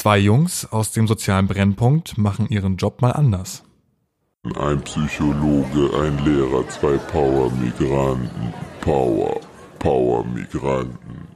Zwei Jungs aus dem sozialen Brennpunkt machen ihren Job mal anders. Ein Psychologe, ein Lehrer, zwei Power-Migranten. Power, Power-Migranten.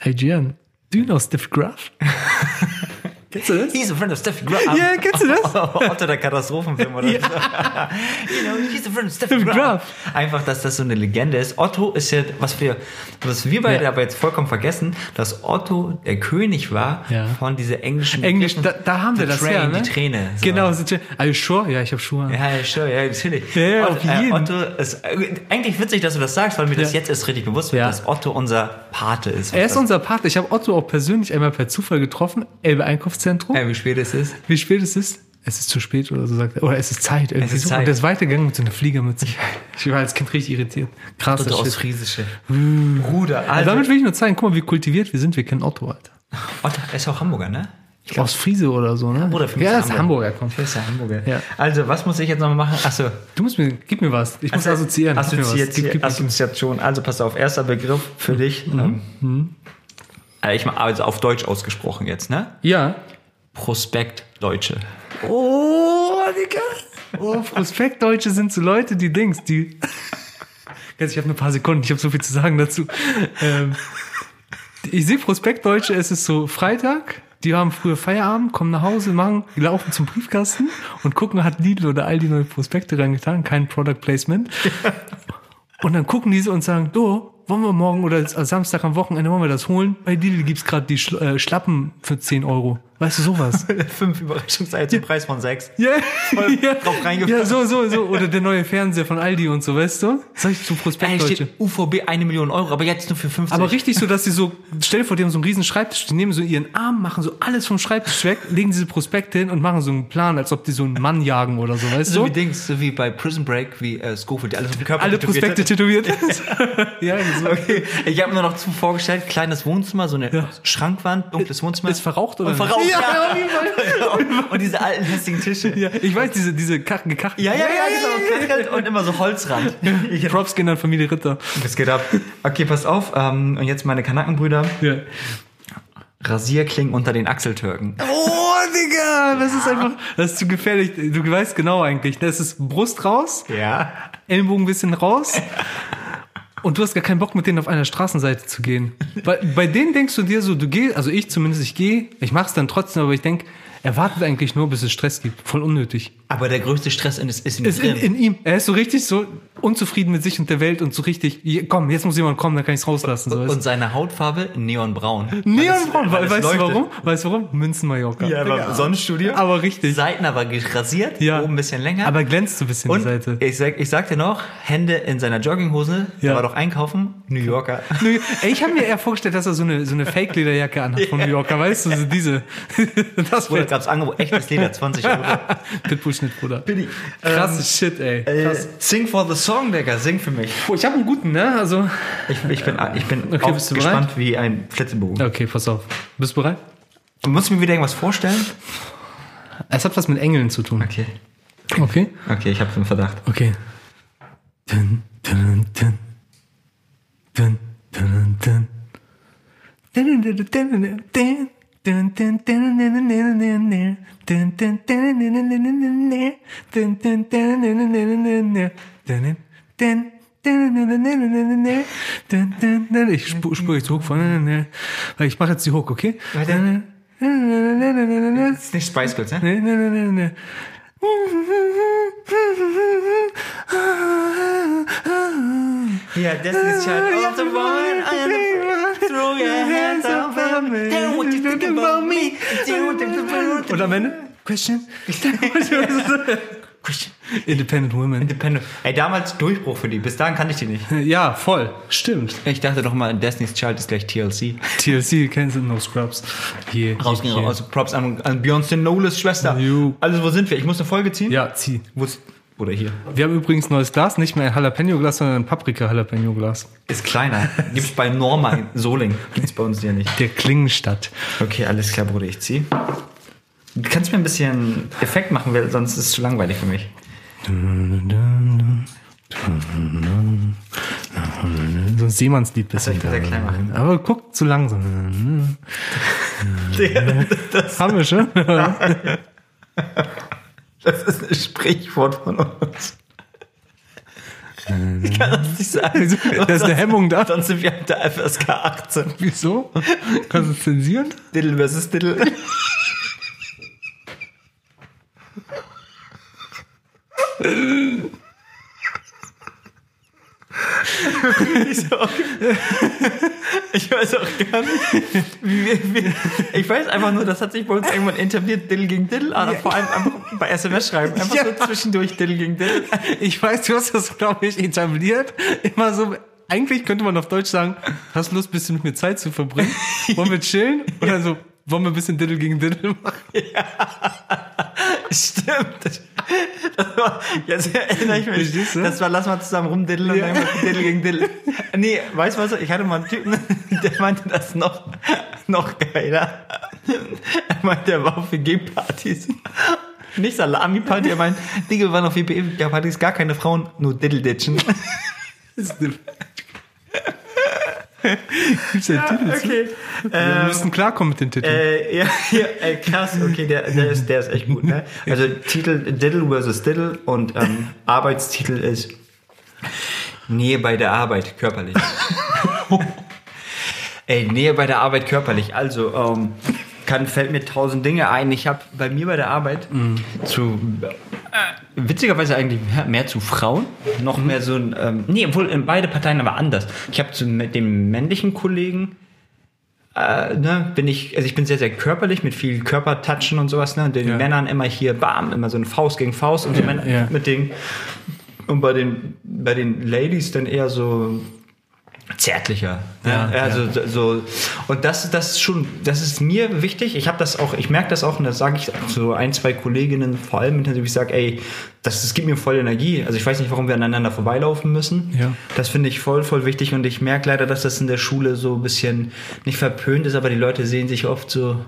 Hey Gian, do you know Steffi Graf? Kennst du das? He's a friend of Steffi Graf. Ja, kennst du das? Otto der Katastrophenfilm oder so. you know, he's a friend of Steffi Graf. Einfach, dass das so eine Legende ist. Otto ist ja, was wir, was wir beide Ja. aber jetzt vollkommen vergessen, dass Otto der König war Ja. von dieser englischen Englisch, da, da haben wir das Train, her, ne? Die Träne. So. Genau, so, are you sure? Ja, ich habe Schuhe. Ja, ja, sure, ja, natürlich. Ja, ja, Otto, auf jeden. äh, Otto ist äh, eigentlich witzig, dass du das sagst, weil mir das Ja. jetzt erst richtig bewusst wird, Ja. dass Otto unser Pate ist. Er ist unser Partner. Ich habe Otto auch persönlich einmal per Zufall getroffen. Elbe Einkaufszentrum. Äh, wie spät es ist. Wie spät es ist? Es ist zu spät oder so sagt er. Oder es ist Zeit. Irgendwie Es ist so. Zeit. Und er ist weitergegangen mit so einer Fliegermütze. Ich war als Kind richtig irritiert. Krass, das aus. Friesische. Bruder, Also Alter. damit will ich nur zeigen, guck mal, wie kultiviert wir sind. Wir kennen Otto, Alter. Otto ist auch Hamburger, ne? Aus Friese oder so, ne? Bruder, für mich ja, ist ist er Hamburger, komm. Für ist er Hamburger. Ja. Also, was muss ich jetzt nochmal machen? Achso. Du musst mir, gib mir was. Ich muss assoziieren. Mir was. Assoziiert, Gib, gib. Assoziation. Also, pass auf. Erster Begriff für dich. Ähm, äh, ich mach, also auf Deutsch ausgesprochen jetzt, ne? Ja. Prospekt Deutsche. Oh, Digga. Oh, Prospektdeutsche sind so Leute, die Dings, die. Ich habe nur ein paar Sekunden, ich habe so viel zu sagen dazu. Ähm, ich sehe Prospektdeutsche, es ist so Freitag, die haben früher Feierabend, kommen nach Hause, machen, die laufen zum Briefkasten und gucken, hat Lidl oder Aldi neue Prospekte reingetan, kein Product Placement. Und dann gucken die so und sagen, du, wollen wir morgen oder Samstag am Wochenende wollen wir das holen? Bei Lidl gibt's gerade die Schl äh, Schlappen für 10 Euro. Weißt du, sowas. Fünf Überraschungseier zum Preis von sechs. Ja, ja. drauf reingefallen. ja, so, so, so. Oder der neue Fernseher von Aldi und so, weißt du? Sag ich zu Ey, Prospektdeutsche. steht UVB eine Million Euro, aber jetzt nur für 50. Aber richtig so, dass sie so, stell dir vor, die haben so einen riesen Schreibtisch, die nehmen so ihren Arm, machen so alles vom Schreibtisch weg, legen diese Prospekte hin und machen so einen Plan, als ob die so einen Mann jagen oder so, weißt so du? wie Dings, so wie bei Prison Break, wie äh, Schofield, der alles auf dem Körper Alle Prospekte tätowiert. ja, so. Okay, ich habe mir noch zu vorgestellt, kleines Wohnzimmer, so eine Schrankwand, dunkles Wohnzimmer. Ist verraucht oder Und nicht? verraucht, Ja, ja. Fall. und, diese alten hässlichen Tische. Ja, ich weiß, diese, diese Kachen gekacht. Ja, ja, ja, genau. Und immer so Holzrand. Ich, Props gehen an Familie Ritter. das geht ab. Okay, pass auf. Ähm, und jetzt meine Kanackenbrüder. Ja. Rasierklingen unter den Achseltürken. Oh, Digga, das ist einfach, das ist zu gefährlich. Du weißt genau eigentlich, das ist Brust raus, Ja. Ellenbogen bisschen raus. Und du hast gar keinen Bock, mit denen auf einer Straßenseite zu gehen. Bei, bei denen denkst du dir so, du gehst, also ich zumindest, ich gehe, ich mach's dann trotzdem, aber ich denk, er wartet eigentlich nur, bis es Stress gibt. Voll unnötig. Aber der größte Stress ist, ist in, Ist in, in ihm. Er ist so richtig so unzufrieden mit sich und der Welt und so richtig, komm, jetzt muss jemand kommen, dann kann ich's rauslassen. So, du? Und seine Hautfarbe neonbraun. Weil es- Neonbraun, weil weil, es weißt du leuchtet. warum? Weißt du warum? Münzen Mallorca. Ja, aber Sonnenstudio. Aber richtig. Seiten aber rasiert, Ja. oben ein bisschen länger. Aber glänzt so ein bisschen und die Seite. ich sag, ich sag dir noch, Hände in seiner Jogginghose, Ja. war doch einkaufen, New Yorker. Ich habe mir eher vorgestellt, dass er so eine, so eine Fake-Lederjacke anhat von New Yorker, weißt du, so diese. Das Oder wird gab's Angebot, echtes Leder, 20 Euro. Pitbull-Schnitt, Bruder. Billy. Krasse Shit, ey. Äh, Krass. sing for the song, Digga, sing für mich. Boah, ich habe einen guten, ne? Also. Ich, ich bin, ich bin Okay, bist du gespannt wie ein Flitzebogen. Okay, pass auf. Bist du bereit? Du musst mir wieder irgendwas vorstellen? Es hat was mit Engeln zu tun. Okay. Okay? Okay, ich habe einen Verdacht. Okay. Dun, dun, dun. Dun, dun, dun. Dun, dun, dun, dun, dun, ich spüre spür jetzt hoch von. Ich mache jetzt die Hook, okay? Weiter. Das ist nicht Spice Girls, ne? Nee, Yeah, Destiny's Child. Oh, the one, I am the Throw your hands up at me. Tell what you think about me. Tell what you think about Und am Ende? Question? Christian. Independent Women. Independent. Ey, damals Durchbruch für die. Bis dahin kannte ich die nicht. Ja, voll. Stimmt. Ich dachte doch mal, Destiny's Child ist gleich TLC. TLC, kennst du No Scrubs. Hier. Rausgehen, also Props an, an Beyoncé Knowles Schwester. Jo. Also, wo sind wir? Ich muss eine Folge ziehen? Ja, zieh. Wo ist, oder hier. Wir haben übrigens neues Glas, nicht mehr ein Jalapeno-Glas, sondern ein Paprika-Jalapeno-Glas. Ist kleiner. Gibt's bei Norma in Soling. Gibt's bei uns ja nicht. Der Klingenstadt. Okay, alles klar, Bruder, ich zieh. Du kannst mir ein bisschen Effekt machen, weil sonst ist es zu langweilig für mich. So ein Seemannslied bisschen. ich kann sehr klein. Aber guck zu langsam. das, Haben wir schon? das ist ein Sprichwort von uns. Ich kann das nicht sagen. Da ist eine Hemmung da. Sonst sind wir auf der FSK 18. Wieso? Kannst du zensieren? Diddle versus Diddle. Wieso? Ich weiß auch gar nicht, wie wie, ich weiß einfach nur, das hat sich bei uns irgendwann etabliert, Diddle gegen Diddle, aber vor allem einfach bei SMS schreiben, einfach Ja. so zwischendurch Diddle gegen Diddle. Ich weiß, du hast das, glaube ich, etabliert. Immer so, eigentlich könnte man auf Deutsch sagen, hast du Lust, ein bisschen mit mir Zeit zu verbringen? Wollen wir chillen? Oder so, wollen wir ein bisschen Diddle gegen Diddle machen? Stimmt. Das war, jetzt erinnere ich mich. Verstehst du? Das war, lass mal zusammen rumdiddeln und Ja. dann einfach Diddle gegen Diddle. Nee, weißt du was? Ich hatte mal einen Typen, der meinte das noch, noch geiler. Er meinte, er war auf WG-Partys. Nicht Salami-Party, er meint, Digga, wir waren auf WG-Partys, gar keine Frauen, nur Diddle-Ditchen. Gibt's ja Titel zu? Okay. Wir müssen klarkommen mit den Titeln. Äh, ja, ja äh, krass, okay, der, der, ist, der ist echt gut, ne? Also Titel Diddle versus Diddle und ähm, Arbeitstitel ist Nähe bei der Arbeit, körperlich. Ey, Nähe bei der Arbeit körperlich. Also, ähm, kann, fällt mir tausend Dinge ein. Ich habe bei mir bei der Arbeit zu äh, witzigerweise eigentlich mehr, zu Frauen, noch mehr so ein, ähm, nee, obwohl in beide Parteien aber anders. Ich habe zu mit dem männlichen Kollegen äh, ne, bin ich, also ich bin sehr, sehr körperlich mit viel Körpertatschen und sowas, ne, und den Ja. Männern immer hier, bam, immer so eine Faust gegen Faust und so Männer ja. mit den, und bei den, bei den Ladies dann eher so zärtlicher. Ja, ne? also so und das das ist schon das ist mir wichtig. Ich habe das auch ich merke das auch und das sage ich so ein zwei Kolleginnen vor allem intensiv ich sage, ey, das, das gibt mir voll Energie. Also ich weiß nicht, warum wir aneinander vorbeilaufen müssen. Ja. Das finde ich voll voll wichtig und ich merke leider, dass das in der Schule so ein bisschen nicht verpönt ist, aber die Leute sehen sich oft so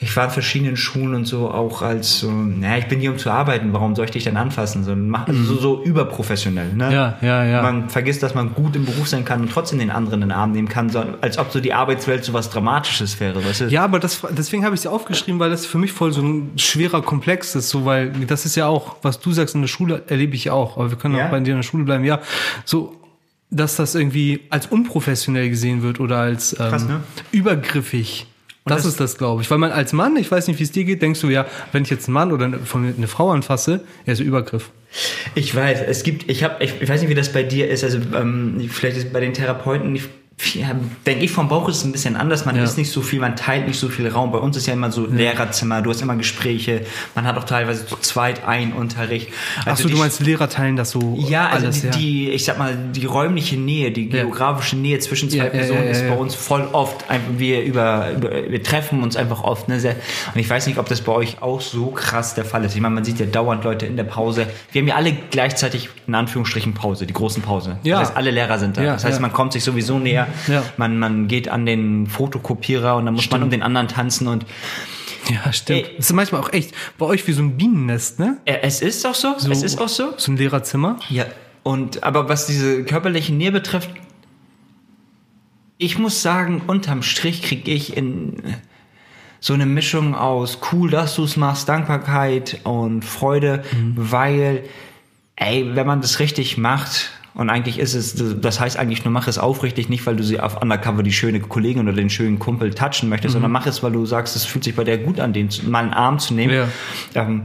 ich war in verschiedenen Schulen und so auch als so, naja, ich bin hier um zu arbeiten, warum soll ich dich denn anfassen? So, mach- also so, so überprofessionell. Ne? Ja, ja, ja. Man vergisst, dass man gut im Beruf sein kann und trotzdem den anderen in den Arm nehmen kann, so, als ob so die Arbeitswelt so was Dramatisches wäre. Weißt du? Ja, aber das, deswegen habe ich es ja aufgeschrieben, weil das für mich voll so ein schwerer Komplex ist, so weil das ist ja auch, was du sagst in der Schule, erlebe ich ja auch, aber wir können Ja? auch bei dir in der Schule bleiben, ja, so, dass das irgendwie als unprofessionell gesehen wird oder als ähm, Krass, ne? übergriffig. Das, das- ist das, glaube ich. Weil man als Mann, ich weiß nicht, wie es dir geht, denkst du ja, wenn ich jetzt einen Mann oder eine, eine Frau anfasse, ja, so Übergriff. Ich weiß, es gibt, ich habe, ich, ich weiß nicht, wie das bei dir ist, also ähm, vielleicht ist bei den Therapeuten, ich, ja, denke ich vom Bauch ist es ein bisschen anders. Man Ja. ist nicht so viel, man teilt nicht so viel Raum. Bei uns ist ja immer so Lehrerzimmer, du hast immer Gespräche, man hat auch teilweise zu zweit einen Unterricht. Also so, du meinst Lehrer teilen das so Ja, also alles, die, ja. die, ich sag mal, die räumliche Nähe, die Ja. geografische Nähe zwischen zwei Ja, ja, Personen ja, ist ja, bei ja. uns voll oft. Wir über, über, wir treffen uns einfach oft. Ne, und ich weiß nicht, ob das bei euch auch so krass der Fall ist. Ich meine, man sieht ja dauernd Leute in der Pause. Wir haben ja alle gleichzeitig in Anführungsstrichen Pause, die großen Pause. Ja. Das heißt, alle Lehrer sind da. Ja, das heißt, ja. man kommt sich sowieso näher. Ja. Man, man geht an den Fotokopierer und dann muss man um den anderen tanzen und Ja, stimmt. Ey. Das ist manchmal auch echt bei euch wie so ein Bienennest, ne? äh, es ist auch so. es ist auch so. So ein Lehrerzimmer. Ja, und aber was diese körperliche Nähe betrifft, ich muss sagen, unterm Strich kriege ich in so eine Mischung aus cool, dass du es machst, Dankbarkeit und Freude, weil, ey, wenn man das richtig macht, und eigentlich ist es, das heißt eigentlich nur mach es aufrichtig, nicht weil du sie auf Undercover die schöne Kollegin oder den schönen Kumpel touchen möchtest, sondern mach es, weil du sagst, es fühlt sich bei der gut an, den mal einen Arm zu nehmen. Ja. Ähm,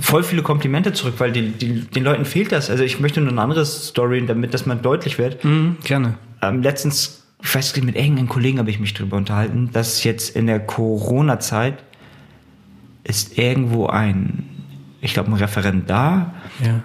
voll viele Komplimente zurück, weil die, die, den Leuten fehlt das. Also ich möchte nur eine andere Story, damit das mal deutlich wird. Mhm, gerne. Ähm, letztens, ich weiß nicht, mit irgendeinem Kollegen habe ich mich drüber unterhalten, dass jetzt in der Corona-Zeit ist irgendwo ein, ich glaube, ein Referent da.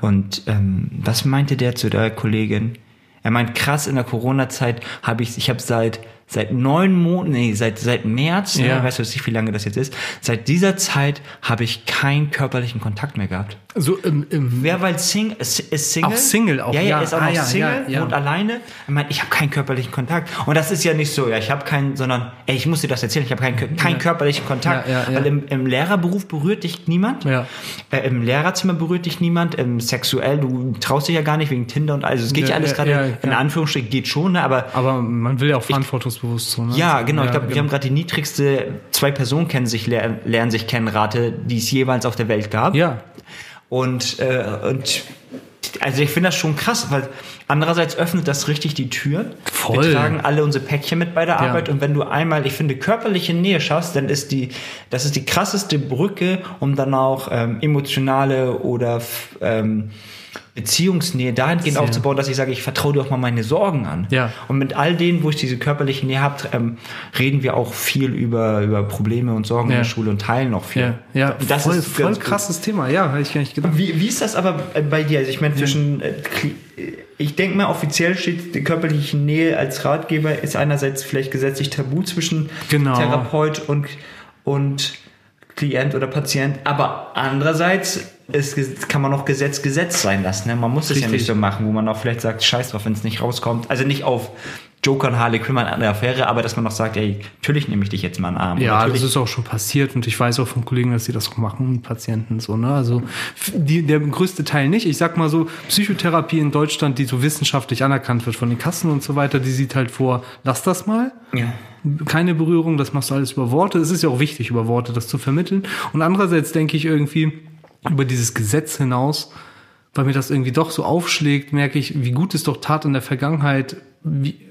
Und ähm, was meinte der zu der Kollegin? Er meint, krass, in der Corona-Zeit habe ich, ich habe seit seit neun Monaten, nee, seit, seit März, Ja. ne, weißt du nicht, wie lange das jetzt ist, seit dieser Zeit habe ich keinen körperlichen Kontakt mehr gehabt. So im, im Wer weil Sing, ist, ist Single? Auch Single auch, ja, ja, ja. ist auch Ah, noch ja, Single ja, und alleine. Ich meine, ich habe keinen körperlichen Kontakt. Und das ist ja nicht so, ja, ich habe keinen, sondern, ey, ich muss dir das erzählen, ich habe keinen, keinen körperlichen Kontakt. Weil im, im Lehrerberuf berührt dich niemand. Ja. Äh, Im Lehrerzimmer berührt dich niemand. Im sexuell, du traust dich ja gar nicht wegen Tinder und alles. Es geht ja, alles gerade, in. Anführungsstrichen, geht schon, ne? aber aber man will ja auch verantwortungsbewusst so, ne? ja, genau. ich glaube, wir genau. haben gerade die niedrigste zwei Personen kennen sich lernen, lernen sich kennen Rate, die es jeweils auf der Welt gab. Ja, Und, äh, und also ich finde das schon krass, weil andererseits öffnet das richtig die Türen. Voll. Wir tragen alle unsere Päckchen mit bei der Ja. Arbeit und wenn du einmal, ich finde, körperliche Nähe schaffst, dann ist die, das ist die krasseste Brücke, um dann auch ähm, emotionale oder ähm, Beziehungsnähe dahingehend Sehr. aufzubauen, dass ich sage, ich vertraue dir auch mal meine Sorgen an. Ja. Und mit all denen, wo ich diese körperliche Nähe habe, ähm, reden wir auch viel über, über Probleme und Sorgen in Ja. der Schule und teilen auch viel. ja, ja. das voll, ist voll ganz gut. krasses Thema. Ja, hätte ich gar nicht gedacht. Wie, wie ist das aber äh, bei dir? Also ich meine, zwischen, äh, Kli- ich denke mal, offiziell steht die körperliche Nähe als Ratgeber ist einerseits vielleicht gesetzlich tabu zwischen Genau. Therapeut und, und Klient oder Patient, aber andererseits ist, kann man auch Gesetz Gesetz sein lassen. Ne? Man muss es ja nicht so machen, wo man auch vielleicht sagt, scheiß drauf, wenn es nicht rauskommt. Also nicht auf Joker und Harley Quinn mal eine Affäre, aber dass man auch sagt, ey, natürlich nehme ich dich jetzt mal in den Arm. Ja, das ist auch schon passiert und ich weiß auch von Kollegen, dass sie das auch machen mit Patienten so, ne? Also die, der größte Teil nicht. Ich sag mal so, Psychotherapie in Deutschland, die so wissenschaftlich anerkannt wird von den Kassen und so weiter, die sieht halt vor, lass das mal. ja. Keine Berührung, das machst du alles über Worte. Es ist ja auch wichtig, über Worte das zu vermitteln. Und andererseits denke ich irgendwie über dieses Gesetz hinaus, weil mir das irgendwie doch so aufschlägt, merke ich, wie gut es doch tat in der Vergangenheit, wie,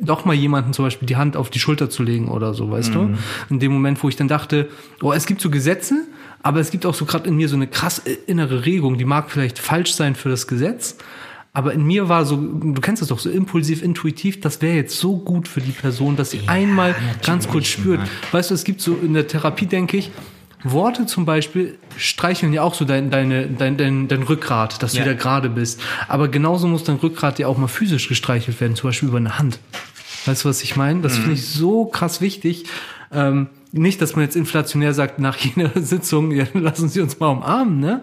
doch mal jemanden zum Beispiel die Hand auf die Schulter zu legen oder so, weißt du? In dem Moment, wo ich dann dachte, oh, es gibt so Gesetze, aber es gibt auch so gerade in mir so eine krass innere Regung, die mag vielleicht falsch sein für das Gesetz, aber in mir war so, du kennst das doch, so impulsiv, intuitiv, das wäre jetzt so gut für die Person, dass sie einmal ganz kurz spürt. Weißt du, es gibt so in der Therapie, denke ich, Worte zum Beispiel streicheln ja auch so dein, deine, dein, dein, dein Rückgrat, dass du Ja. wieder gerade bist. Aber genauso muss dein Rückgrat ja auch mal physisch gestreichelt werden, zum Beispiel über eine Hand. Weißt du, was ich meine? Das finde ich so krass wichtig. Ähm, nicht, dass man jetzt inflationär sagt, nach jeder Sitzung, ja, lassen Sie uns mal umarmen, ne?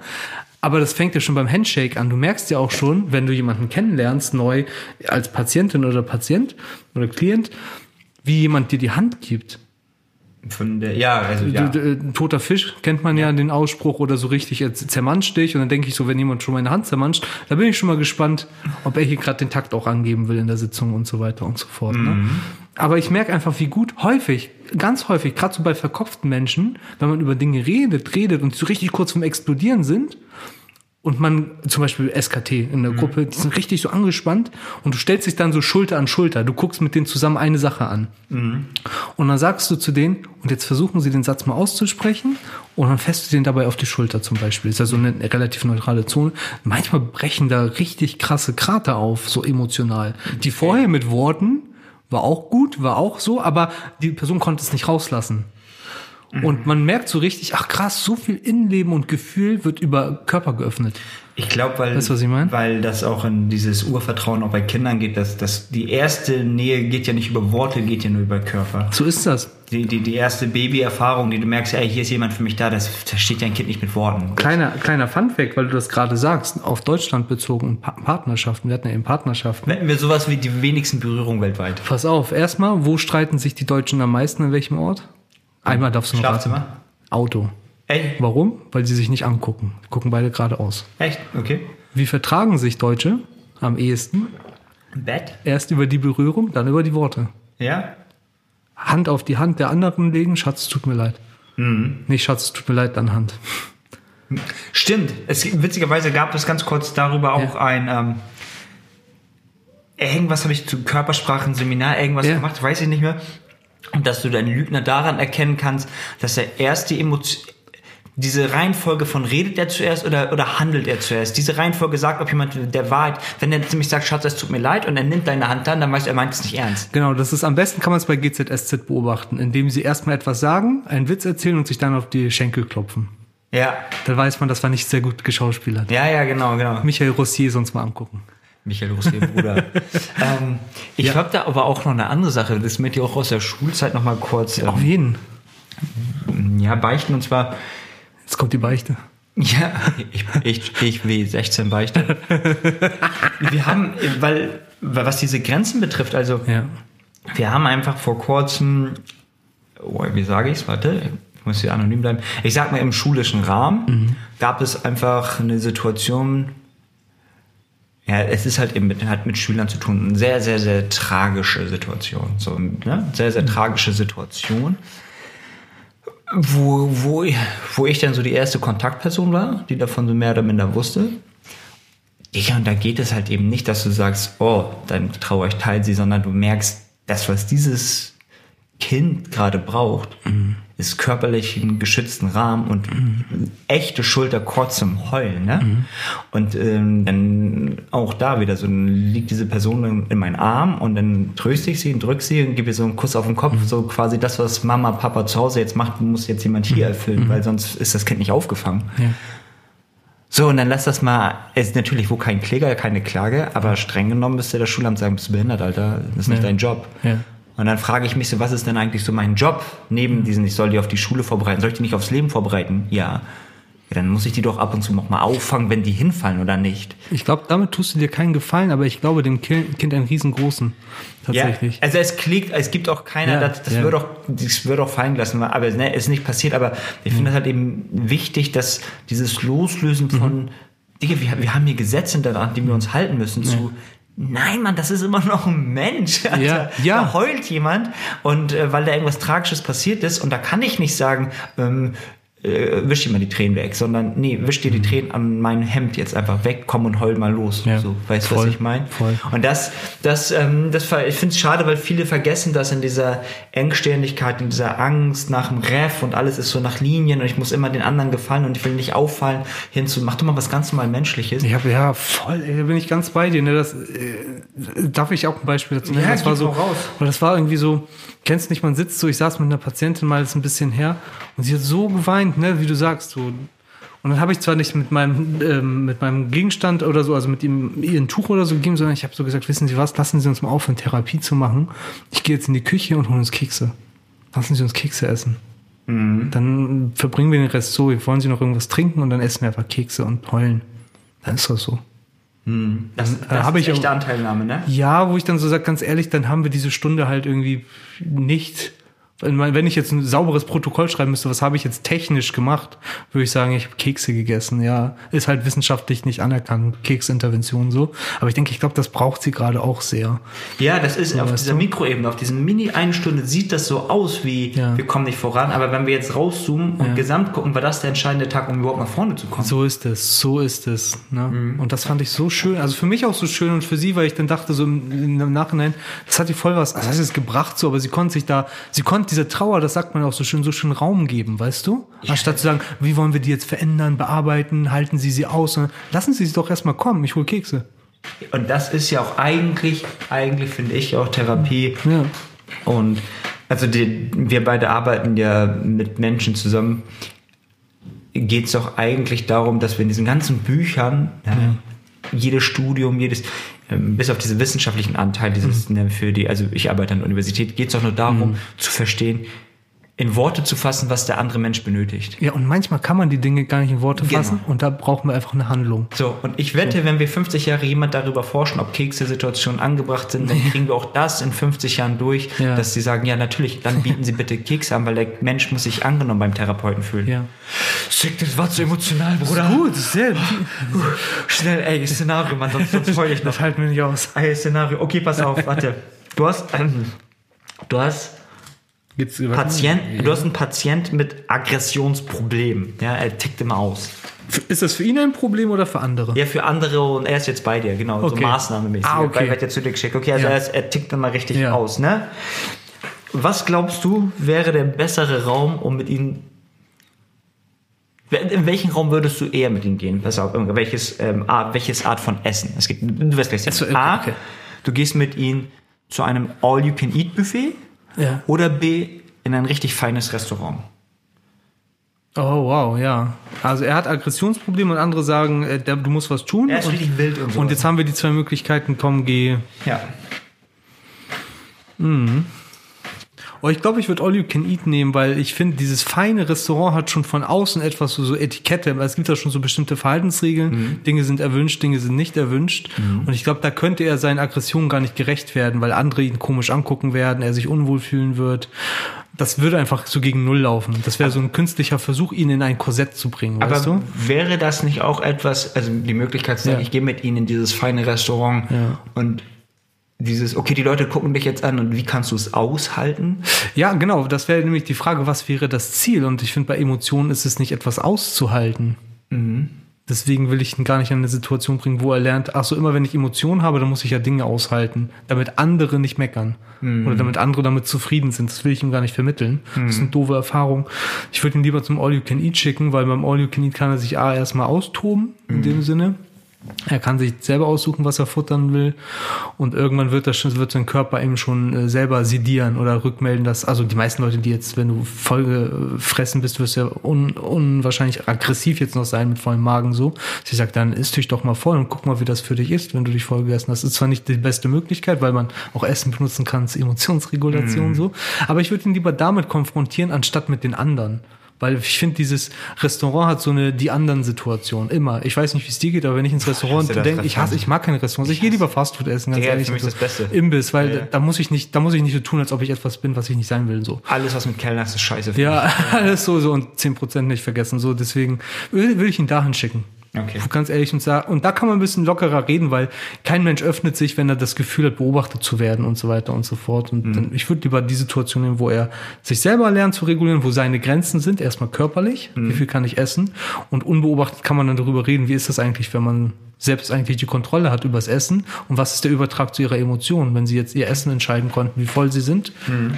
Aber das fängt ja schon beim Handshake an. Du merkst ja auch schon, wenn du jemanden kennenlernst, neu als Patientin oder Patient oder Klient, wie jemand dir die Hand gibt. Von der, ja, also ja. Du, du, äh, toter Fisch kennt man ja. den Ausspruch oder so richtig äh, zermanscht dich und dann denke ich so, wenn jemand schon meine Hand zermanscht, da bin ich schon mal gespannt, ob er hier gerade den Takt auch angeben will in der Sitzung und so weiter und so fort. Ne? Aber ich merke einfach, wie gut häufig, ganz häufig, gerade so bei verkopften Menschen, wenn man über Dinge redet, redet und so richtig kurz vom Explodieren sind, und man, zum Beispiel SKT in der Gruppe, die sind richtig so angespannt und du stellst dich dann so Schulter an Schulter. Du guckst mit denen zusammen eine Sache an. Und dann sagst du zu denen, und jetzt versuchen sie den Satz mal auszusprechen und dann fässt du den dabei auf die Schulter zum Beispiel. Ist ja so eine relativ neutrale Zone. Manchmal brechen da richtig krasse Krater auf, so emotional. Die vorher mit Worten war auch gut, war auch so, aber die Person konnte es nicht rauslassen. Und man merkt so richtig, ach krass, so viel Innenleben und Gefühl wird über Körper geöffnet. Ich glaube, weil, Weißt ich mein? weil das auch in dieses Urvertrauen auch bei Kindern geht, dass, dass die erste Nähe geht ja nicht über Worte, geht ja nur über Körper. So ist das. Die, die, die erste Babyerfahrung, die du merkst, ey, hier ist jemand für mich da, das versteht dein Kind nicht mit Worten. Kleiner, kleiner Funfact, weil du das gerade sagst, auf Deutschland bezogen und pa Partnerschaften. Wir hatten ja eben Partnerschaften. Wetten wir sowas wie die wenigsten Berührungen weltweit. Pass auf, erstmal, wo streiten sich die Deutschen am meisten, in welchem Ort? Einmal darfst du noch raten. Schlafzimmer? Auto. Ey, Warum? Weil sie sich nicht angucken. Die gucken beide geradeaus. echt? Okay. Wie vertragen sich Deutsche am ehesten? Bett? Erst über die Berührung, dann über die Worte. Ja? Hand auf die Hand der anderen legen, Schatz, tut mir leid. Nicht Schatz, tut mir leid, dann Hand. Stimmt. Es, witzigerweise gab es ganz kurz darüber auch Ja. ein, ähm, irgendwas habe ich zu Körpersprachen-Seminar, irgendwas Ja. gemacht, weiß ich nicht mehr. Und dass du deinen Lügner daran erkennen kannst, dass er erst die Emotion, diese Reihenfolge von redet er zuerst oder, oder handelt er zuerst? Diese Reihenfolge sagt, ob jemand der Wahrheit, wenn er nämlich sagt, Schatz, es tut mir leid und er nimmt deine Hand dann, dann weißt du, er meint es nicht ernst. Genau, das ist am besten kann man es bei GZSZ beobachten, indem sie erstmal etwas sagen, einen Witz erzählen und sich dann auf die Schenkel klopfen. Ja, Dann weiß man, das war nicht sehr gut geschauspielert. ja, ja, genau, genau. Michael Rossier sonst mal angucken. Michael Ruske, Bruder. ähm, ich Ja. habe da aber auch noch eine andere Sache, das ist mir auch aus der Schulzeit noch mal kurz Auf ähm, jeden. ja, beichten. Und zwar, Jetzt kommt die Beichte. ja, ich, ich, ich W16 beichte. Wir haben, weil, weil was diese Grenzen betrifft, also Ja. wir haben einfach vor kurzem, oh, wie sage ich es, warte, ich muss hier anonym bleiben. Ich sag mal, im schulischen Rahmen gab es einfach eine Situation, ja, es ist halt eben mit, hat mit Schülern zu tun, eine sehr, sehr, sehr tragische Situation. So, ne? Sehr, sehr tragische Situation. Wo, wo, wo ich dann so die erste Kontaktperson war, die davon so mehr oder minder wusste. Ja, und da geht es halt eben nicht, dass du sagst, oh, dann traurig teilt sie, sondern du merkst, das, was dieses Kind gerade braucht, ist körperlich einen geschützten Rahmen und echte Schulterkord zum Heulen. Ne? Und ähm, dann auch da wieder so dann liegt diese Person in, in meinen Arm und dann tröste ich sie und drück sie und gebe ihr so einen Kuss auf den Kopf, so quasi das, was Mama, Papa zu Hause jetzt macht, muss jetzt jemand hier erfüllen, weil sonst ist das Kind nicht aufgefangen. Ja. So, und dann lass das mal, es ist natürlich wo kein Kläger, keine Klage, aber streng genommen müsste das Schulamt sagen, bist du behindert, Alter, das ist nicht Ja. dein Job. Ja. Und dann frage ich mich so, was ist denn eigentlich so mein Job neben diesen, ich soll die auf die Schule vorbereiten, soll ich die nicht aufs Leben vorbereiten? Ja. Ja, dann muss ich die doch ab und zu noch mal auffangen, wenn die hinfallen oder nicht. Ich glaube, damit tust du dir keinen Gefallen, aber ich glaube dem Ki- Kind einen riesengroßen. Tatsächlich. Ja, also es klingt, es gibt auch keiner, Ja, das, das ja. wird auch, das wird auch fallen gelassen, aber ne, ist nicht passiert. Aber ich finde es halt eben wichtig, dass dieses Loslösen von, Digga, wir, wir haben hier Gesetze, daran, die wir uns halten müssen, zu, nein, Mann, das ist immer noch ein Mensch. Alter. Ja, ja. Da heult jemand und äh, weil da irgendwas Tragisches passiert ist und da kann ich nicht sagen, ähm, äh, wisch dir mal die Tränen weg, sondern nee, wisch dir die Tränen an meinem Hemd jetzt einfach weg, komm und heul mal los. Ja, so, weißt du, was ich meine? voll. Und das, das, ähm, das, ver- ich finde es schade, weil viele vergessen das in dieser Engstirnigkeit, in dieser Angst nach dem Ref und alles ist so nach Linien und ich muss immer den anderen gefallen und ich will nicht auffallen, hinzu, mach doch mal was ganz normal Menschliches. Ich habe ja voll, ey, da bin ich ganz bei dir. Ne? Das, äh, darf ich auch ein Beispiel dazu nennen? Ja, das war so, raus. und das war irgendwie so, kennst nicht, man sitzt so, ich saß mit einer Patientin mal, ist ein bisschen her, und sie hat so geweint, ne, wie du sagst, so. Und dann habe ich zwar nicht mit meinem, ähm, mit meinem Gegenstand oder so, also mit ihm ihr ein Tuch oder so gegeben, sondern ich habe so gesagt, wissen Sie was, lassen Sie uns mal aufhören, Therapie zu machen. Ich gehe jetzt in die Küche und hole uns Kekse. Lassen Sie uns Kekse essen. Dann verbringen wir den Rest so, wollen Sie noch irgendwas trinken und dann essen wir einfach Kekse und heulen. Dann ist das so. Das, Äh, hab ich echte Anteilnahme, ne? Ja, wo ich dann so sage, ganz ehrlich, dann haben wir diese Stunde halt irgendwie nicht. Wenn ich jetzt ein sauberes Protokoll schreiben müsste, was habe ich jetzt technisch gemacht, würde ich sagen, ich habe Kekse gegessen. Ja, ist halt wissenschaftlich nicht anerkannt, Keksintervention so. Aber ich denke, ich glaube, das braucht sie gerade auch sehr. Ja, das ist auf weißt dieser du? Mikroebene, auf diesem Mini eine Stunde sieht das so aus wie Ja. wir kommen nicht voran, aber wenn wir jetzt rauszoomen und gesamt gucken, war das der entscheidende Tag, um überhaupt nach vorne zu kommen. So ist es, so ist es. Ne? Mhm. Und das fand ich so schön. Also für mich auch so schön und für sie, weil ich dann dachte, so im, im Nachhinein, das hat ihr voll was, also das ist gebracht so, aber sie konnte sich da, sie konnte diese Trauer, das sagt man auch so schön, so schön Raum geben, weißt du? Anstatt zu sagen, wie wollen wir die jetzt verändern, bearbeiten, halten sie sie aus, lassen sie sie doch erstmal kommen, ich hol Kekse. Und das ist ja auch eigentlich, eigentlich finde ich auch Therapie. Ja. Und also die, wir beide arbeiten ja mit Menschen zusammen. Geht es doch eigentlich darum, dass wir in diesen ganzen Büchern, ja, jedes Studium, jedes, bis auf diese wissenschaftlichen Anteil, dieses ne, für die, also ich arbeite an der Universität, geht es doch nur darum, zu verstehen, in Worte zu fassen, was der andere Mensch benötigt. Ja, und manchmal kann man die Dinge gar nicht in Worte Genau. fassen und da brauchen wir einfach eine Handlung. So, und ich wette, wenn wir 50 Jahre jemand darüber forschen, ob Kekse-Situationen angebracht sind, dann kriegen wir auch das in 50 Jahren durch, Ja. dass sie sagen, ja, natürlich, dann bieten sie bitte Kekse an, weil der Mensch muss sich angenommen beim Therapeuten fühlen. Ja. Sick, das war zu emotional, Bruder. Gut, sehr. Schnell, ey, Szenario, Mann, sonst, sonst heul ich noch. Das halten wir nicht aus. Ey, Szenario. Okay, pass auf, warte. Du hast, ähm, du hast Geht's Patient, du hast einen Patient mit Aggressionsproblemen. Ja, er tickt immer aus. Ist das für ihn ein Problem oder für andere? Ja, für andere und er ist jetzt bei dir, genau, so Okay. maßnahmemäßig. Ah, okay. Weil wird jetzt zu dir geschickt. Okay, also Ja. er, ist, er tickt immer richtig Ja. aus, ne? Was glaubst du, wäre der bessere Raum, um mit ihm in welchen Raum würdest du eher mit ihm gehen? Pass auf, welches, ähm, Art, welches Art von Essen? Es gibt, du wirst gleich sagen. Achso, okay, A, du gehst mit ihm zu einem All-You-Can-Eat-Buffet Ja. oder B, in ein richtig feines Restaurant. Oh, wow, ja. Also er hat Aggressionsprobleme und andere sagen, äh, der, du musst was tun. Er ist und, richtig wild und so. und jetzt haben wir die zwei Möglichkeiten, komm, geh. Ja. Oh, ich glaube, ich würde All You Can Eat nehmen, weil ich finde, dieses feine Restaurant hat schon von außen etwas so, so Etikette. weil Es gibt da schon so bestimmte Verhaltensregeln. Dinge sind erwünscht, Dinge sind nicht erwünscht. Und ich glaube, da könnte er seinen Aggressionen gar nicht gerecht werden, weil andere ihn komisch angucken werden, er sich unwohl fühlen wird. Das würde einfach so gegen Null laufen. Das wäre so ein künstlicher Versuch, ihn in ein Korsett zu bringen, Aber weißt du? wäre das nicht auch etwas, also die Möglichkeit zu sagen, Ja. ich gehe mit ihnen in dieses feine Restaurant Ja. und dieses, okay, die Leute gucken dich jetzt an und wie kannst du es aushalten? Ja, genau. Das wäre nämlich die Frage, was wäre das Ziel? Und ich finde, bei Emotionen ist es nicht etwas auszuhalten. Deswegen will ich ihn gar nicht in eine Situation bringen, wo er lernt, ach so, immer wenn ich Emotionen habe, dann muss ich ja Dinge aushalten, damit andere nicht meckern. Oder damit andere damit zufrieden sind. Das will ich ihm gar nicht vermitteln. Das ist eine doofe Erfahrung. Ich würde ihn lieber zum All You Can Eat schicken, weil beim All You Can Eat kann er sich A erstmal austoben, in dem Sinne. Er kann sich selber aussuchen, was er futtern will. Und irgendwann wird das schon, wird sein Körper eben schon äh, selber sedieren oder rückmelden, dass, also die meisten Leute, die jetzt, wenn du voll gefressen bist, wirst du ja un, unwahrscheinlich aggressiv jetzt noch sein mit vollem Magen so. Sie sagt, dann isst dich doch mal voll und guck mal, wie das für dich ist, wenn du dich voll gegessen hast. Das ist zwar nicht die beste Möglichkeit, weil man auch Essen benutzen kann, zur Emotionsregulation so. Aber ich würde ihn lieber damit konfrontieren, anstatt mit den anderen. Weil ich finde, dieses Restaurant hat so eine die anderen Situation immer. Ich weiß nicht, wie es dir geht, aber wenn ich ins Restaurant denke, ich hasse, ich mag keine Restaurants. Ich gehe lieber Fastfood essen, ganz Digga, ehrlich. für mich so. das Beste. Imbiss, weil Ja. da, da muss ich nicht, da muss ich nicht so tun, als ob ich etwas bin, was ich nicht sein will. So. Alles, was mit Kellner ist, ist scheiße. Ja, alles so, so und 10% nicht vergessen. So, deswegen will ich ihn dahin schicken. Okay. Ganz ehrlich und sagen, und da kann man ein bisschen lockerer reden, weil kein Mensch öffnet sich, wenn er das Gefühl hat, beobachtet zu werden und so weiter und so fort. Und dann, ich würde lieber die Situation nehmen, wo er sich selber lernt zu regulieren, wo seine Grenzen sind, erstmal körperlich, wie viel kann ich essen und unbeobachtet kann man dann darüber reden, wie ist das eigentlich, wenn man selbst eigentlich die Kontrolle hat übers Essen und was ist der Übertrag zu ihrer Emotion, wenn sie jetzt ihr Essen entscheiden konnten, wie voll sie sind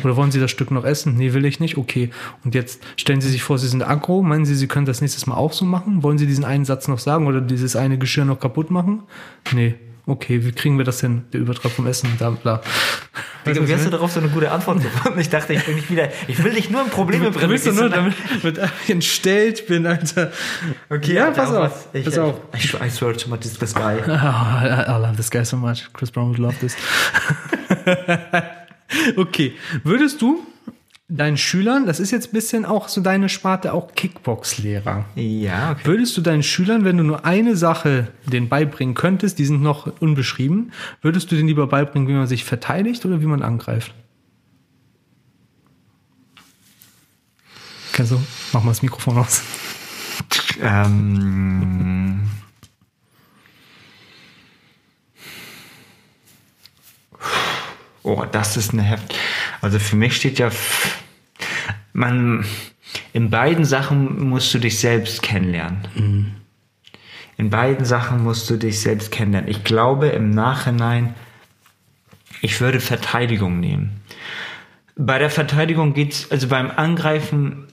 oder wollen sie das Stück noch essen? Nee, will ich nicht, okay. Und jetzt stellen sie sich vor, sie sind aggro, meinen sie, sie können das nächstes Mal auch so machen? Wollen sie diesen einen Satz noch sagen oder dieses eine Geschirr noch kaputt machen? Nee. Okay, wie kriegen wir das hin? Der Übertrag vom Essen, da, bla. Wie hast du darauf so eine gute Antwort gefunden? Ich dachte, ich bin nicht wieder, ich will dich nur in Probleme Du bringen. willst doch nur, damit damit ich entstellt bin, Alter. Okay, ja, Alter, pass auf. Ich, pass auf. Ich, ich, I swear to my this guy. Oh, I, I love this guy so much. Chris Brown would love this. okay. Würdest du deinen Schülern, das ist jetzt ein bisschen auch so deine Sparte, auch Kickbox-Lehrer. Ja, okay. Würdest du deinen Schülern, wenn du nur eine Sache denen beibringen könntest, die sind noch unbeschrieben, würdest du denen lieber beibringen, wie man sich verteidigt oder wie man angreift? Kennst du? Mach mal das Mikrofon aus. Ähm, oh, das ist eine Heft. Also für mich steht ja, man, in beiden Sachen musst du dich selbst kennenlernen. In beiden Sachen musst du dich selbst kennenlernen. Ich glaube im Nachhinein, ich würde Verteidigung nehmen. Bei der Verteidigung geht's, also beim Angreifen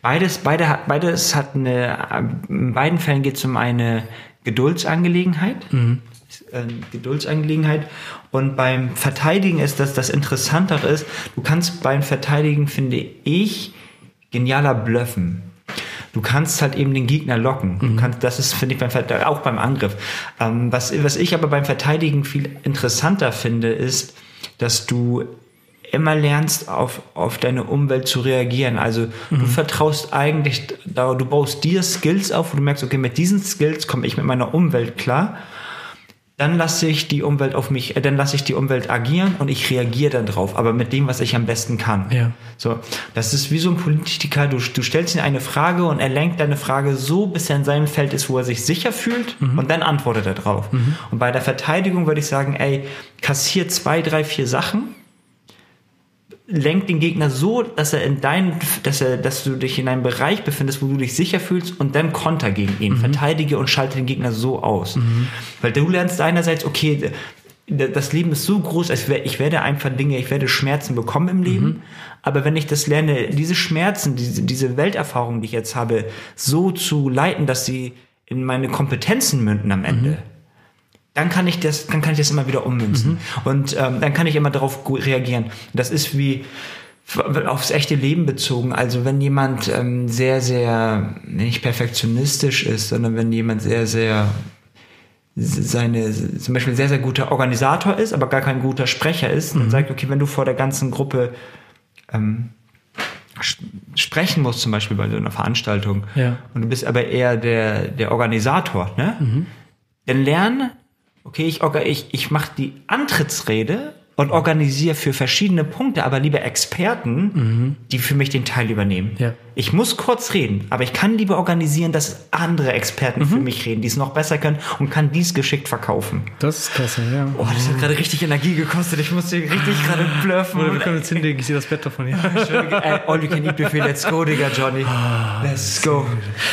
Beides, beide hat, beides hat eine, in beiden Fällen geht es um eine Geduldsangelegenheit. Äh, Geduldsangelegenheit. Und beim Verteidigen ist das, das Interessantere ist, du kannst beim Verteidigen, finde ich, genialer bluffen. Du kannst halt eben den Gegner locken. Du kannst, das ist, finde ich, beim auch beim Angriff. Ähm, was, was ich aber beim Verteidigen viel interessanter finde, ist, dass du immer lernst, auf, auf deine Umwelt zu reagieren. Also du vertraust eigentlich, du baust dir Skills auf, wo du merkst, okay, mit diesen Skills komme ich mit meiner Umwelt klar. Dann lasse ich die Umwelt auf mich, äh, dann lasse ich die Umwelt agieren und ich reagiere dann drauf, aber mit dem, was ich am besten kann. Ja. So, das ist wie so ein Politiker, du, du stellst ihm eine Frage und er lenkt deine Frage so, bis er in seinem Feld ist, wo er sich sicher fühlt und dann antwortet er drauf. Und bei der Verteidigung würde ich sagen, ey, kassier zwei, drei, vier Sachen, lenkt den Gegner so, dass er in deinen, dass er, dass du dich in einem Bereich befindest, wo du dich sicher fühlst und dann Konter gegen ihn. Verteidige und schalte den Gegner so aus. Weil du lernst einerseits, okay, das Leben ist so groß, als wär, ich werde einfach Dinge, ich werde Schmerzen bekommen im Leben. Aber wenn ich das lerne, diese Schmerzen, diese, diese Welterfahrung, die ich jetzt habe, so zu leiten, dass sie in meine Kompetenzen münden am Ende, dann kann ich das, dann kann ich das immer wieder ummünzen. Und ähm, dann kann ich immer darauf reagieren. Das ist wie, aufs echte Leben bezogen. Also wenn jemand ähm, sehr, sehr nicht perfektionistisch ist, sondern wenn jemand sehr, sehr seine zum Beispiel sehr, sehr guter Organisator ist, aber gar kein guter Sprecher ist, und sagt, okay, wenn du vor der ganzen Gruppe ähm, sprechen musst, zum Beispiel bei so einer Veranstaltung, Ja. und du bist aber eher der, der Organisator, ne? Dann lern, okay, ich, orga- ich, ich mache die Antrittsrede und organisiere für verschiedene Punkte, aber lieber Experten, die für mich den Teil übernehmen. Ja. Ich muss kurz reden, aber ich kann lieber organisieren, dass andere Experten für mich reden, die es noch besser können und kann dies geschickt verkaufen. Das ist klasse, ja. Oh, das hat gerade richtig Energie gekostet. Ich musste richtig gerade bluffen. Oder wir können uns hinlegen, ich sehe das Bett davon hier. Ey, all you can eat buffet, let's go, Digga, Johnny. Let's go.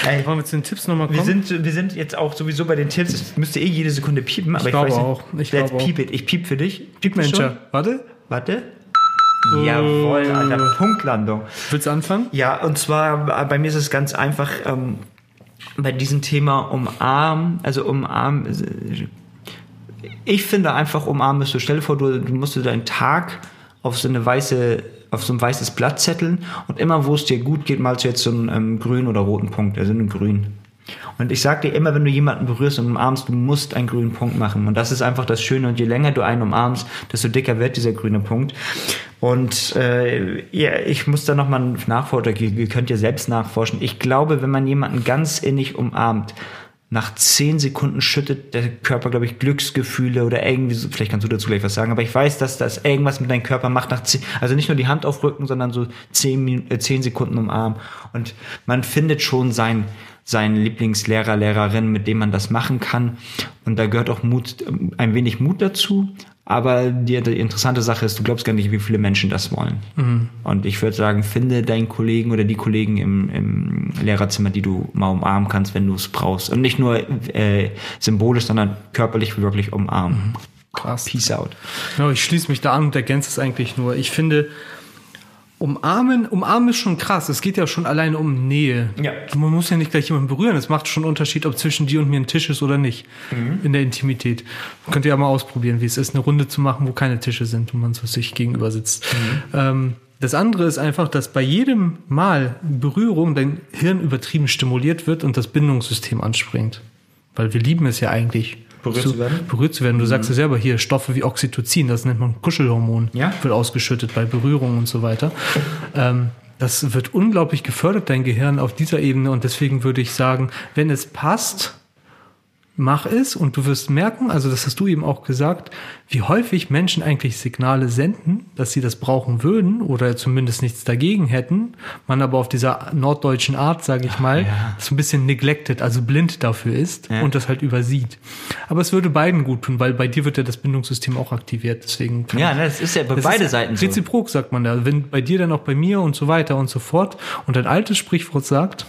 Ey, Wollen wir zu den Tipps nochmal wir kommen? sind, wir sind jetzt auch sowieso bei den Tipps. Es müsste eh jede Sekunde piepen, aber ich, glaube weiß nicht. auch. Ich Let's glaube auch. peep it. Ich piep für dich. Piep Manager, warte. Warte. Jawohl, Alter. Punktlandung. Willst du anfangen? Ja, und zwar äh, bei mir ist es ganz einfach ähm, bei diesem Thema umarmen, also umarmen. äh, Ich finde einfach umarmen ist so, stell dir vor, du, du musst deinen Tag auf so eine weiße, auf so ein weißes Blatt zetteln und immer, wo es dir gut geht, malst du jetzt so einen ähm, grünen oder roten Punkt, also einen grün. Und ich sag dir immer, wenn du jemanden berührst und umarmst, du musst einen grünen Punkt machen. Und das ist einfach das Schöne. Und je länger du einen umarmst, desto dicker wird dieser grüne Punkt. Und äh, ja, ich muss da nochmal nachforschen, ihr, könnt ja selbst nachforschen. Ich glaube, wenn man jemanden ganz innig umarmt, nach zehn Sekunden schüttet der Körper, glaube ich, Glücksgefühle oder irgendwie so, vielleicht kannst du dazu gleich was sagen, aber ich weiß, dass das irgendwas mit deinem Körper macht nach zehn, also nicht nur die Hand aufrücken, sondern so zehn, äh, zehn Sekunden umarmen. Und man findet schon sein, seinen Lieblingslehrer, Lehrerin, mit dem man das machen kann. Und da gehört auch Mut, ein wenig Mut dazu. Aber die, die interessante Sache ist, du glaubst gar nicht, wie viele Menschen das wollen. Und ich würde sagen, finde deinen Kollegen oder die Kollegen im, im Lehrerzimmer, die du mal umarmen kannst, wenn du es brauchst. Und nicht nur äh, symbolisch, sondern körperlich wirklich umarmen. Krass. Peace out. Ja, ich schließe mich da an und ergänze es eigentlich nur. Ich finde, umarmen, umarmen ist schon krass. Es geht ja schon alleine um Nähe. Ja. Man muss ja nicht gleich jemanden berühren. Es macht schon einen Unterschied, ob zwischen dir und mir ein Tisch ist oder nicht. In der Intimität. Könnt ihr ja mal ausprobieren, wie es ist, eine Runde zu machen, wo keine Tische sind und man so sich gegenüber sitzt. Ähm, das andere ist einfach, dass bei jedem Mal Berührung dein Hirn übertrieben stimuliert wird und das Bindungssystem anspringt. Weil wir lieben es ja eigentlich. Berührt zu werden? Berührt zu werden. Du sagst ja selber hier, Stoffe wie Oxytocin, das nennt man Kuschelhormon, Ja. wird ausgeschüttet bei Berührung und so weiter. Ähm, das wird unglaublich gefördert, dein Gehirn auf dieser Ebene. Und deswegen würde ich sagen, wenn es passt, mach es und du wirst merken, also das hast du eben auch gesagt, wie häufig Menschen eigentlich Signale senden, dass sie das brauchen würden oder zumindest nichts dagegen hätten, man aber auf dieser norddeutschen Art, sage ich mal, ja. so ein bisschen neglected, also blind dafür ist Ja. und das halt übersieht. Aber es würde beiden gut tun, weil bei dir wird ja das Bindungssystem auch aktiviert, deswegen kann Ja, ne, das ist ja bei beide Seiten so. Reziprok, sagt man da. Wenn bei dir dann auch bei mir und so weiter und so fort. Und ein altes Sprichwort sagt,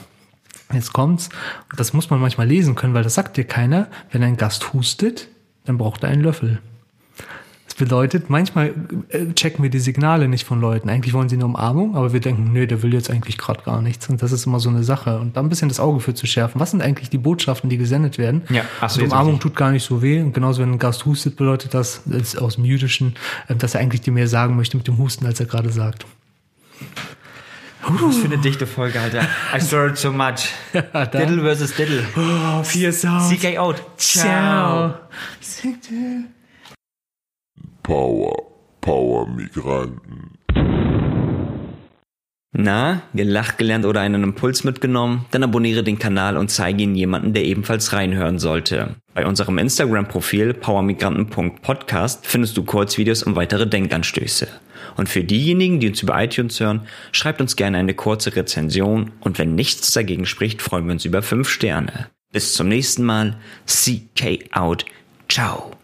jetzt kommt's, und das muss man manchmal lesen können, weil das sagt dir keiner, wenn ein Gast hustet, dann braucht er einen Löffel. Das bedeutet, manchmal äh, checken wir die Signale nicht von Leuten. Eigentlich wollen sie eine Umarmung, aber wir denken, nee, der will jetzt eigentlich gerade gar nichts. Und das ist immer so eine Sache. Und da ein bisschen das Auge für zu schärfen. Was sind eigentlich die Botschaften, die gesendet werden? Ja, hast du Und jetzt Umarmung richtig. tut gar nicht so weh. Und genauso, wenn ein Gast hustet, bedeutet das, das ist aus dem Jüdischen, äh, dass er eigentlich dir mehr sagen möchte mit dem Husten, als er gerade sagt. Was für eine dichte Folge, Alter. I swear so much. Diddle versus Diddle. Oh, vier Sounds. CK out. Ciao. Power, Power Migranten. Na, gelacht gelernt oder einen Impuls mitgenommen? Dann abonniere den Kanal und zeige ihn jemanden, der ebenfalls reinhören sollte. Bei unserem Instagram-Profil powermigranten.podcast findest du Kurzvideos und weitere Denkanstöße. Und für diejenigen, die uns über iTunes hören, schreibt uns gerne eine kurze Rezension und wenn nichts dagegen spricht, freuen wir uns über 5 Sterne. Bis zum nächsten Mal. CK out. Ciao.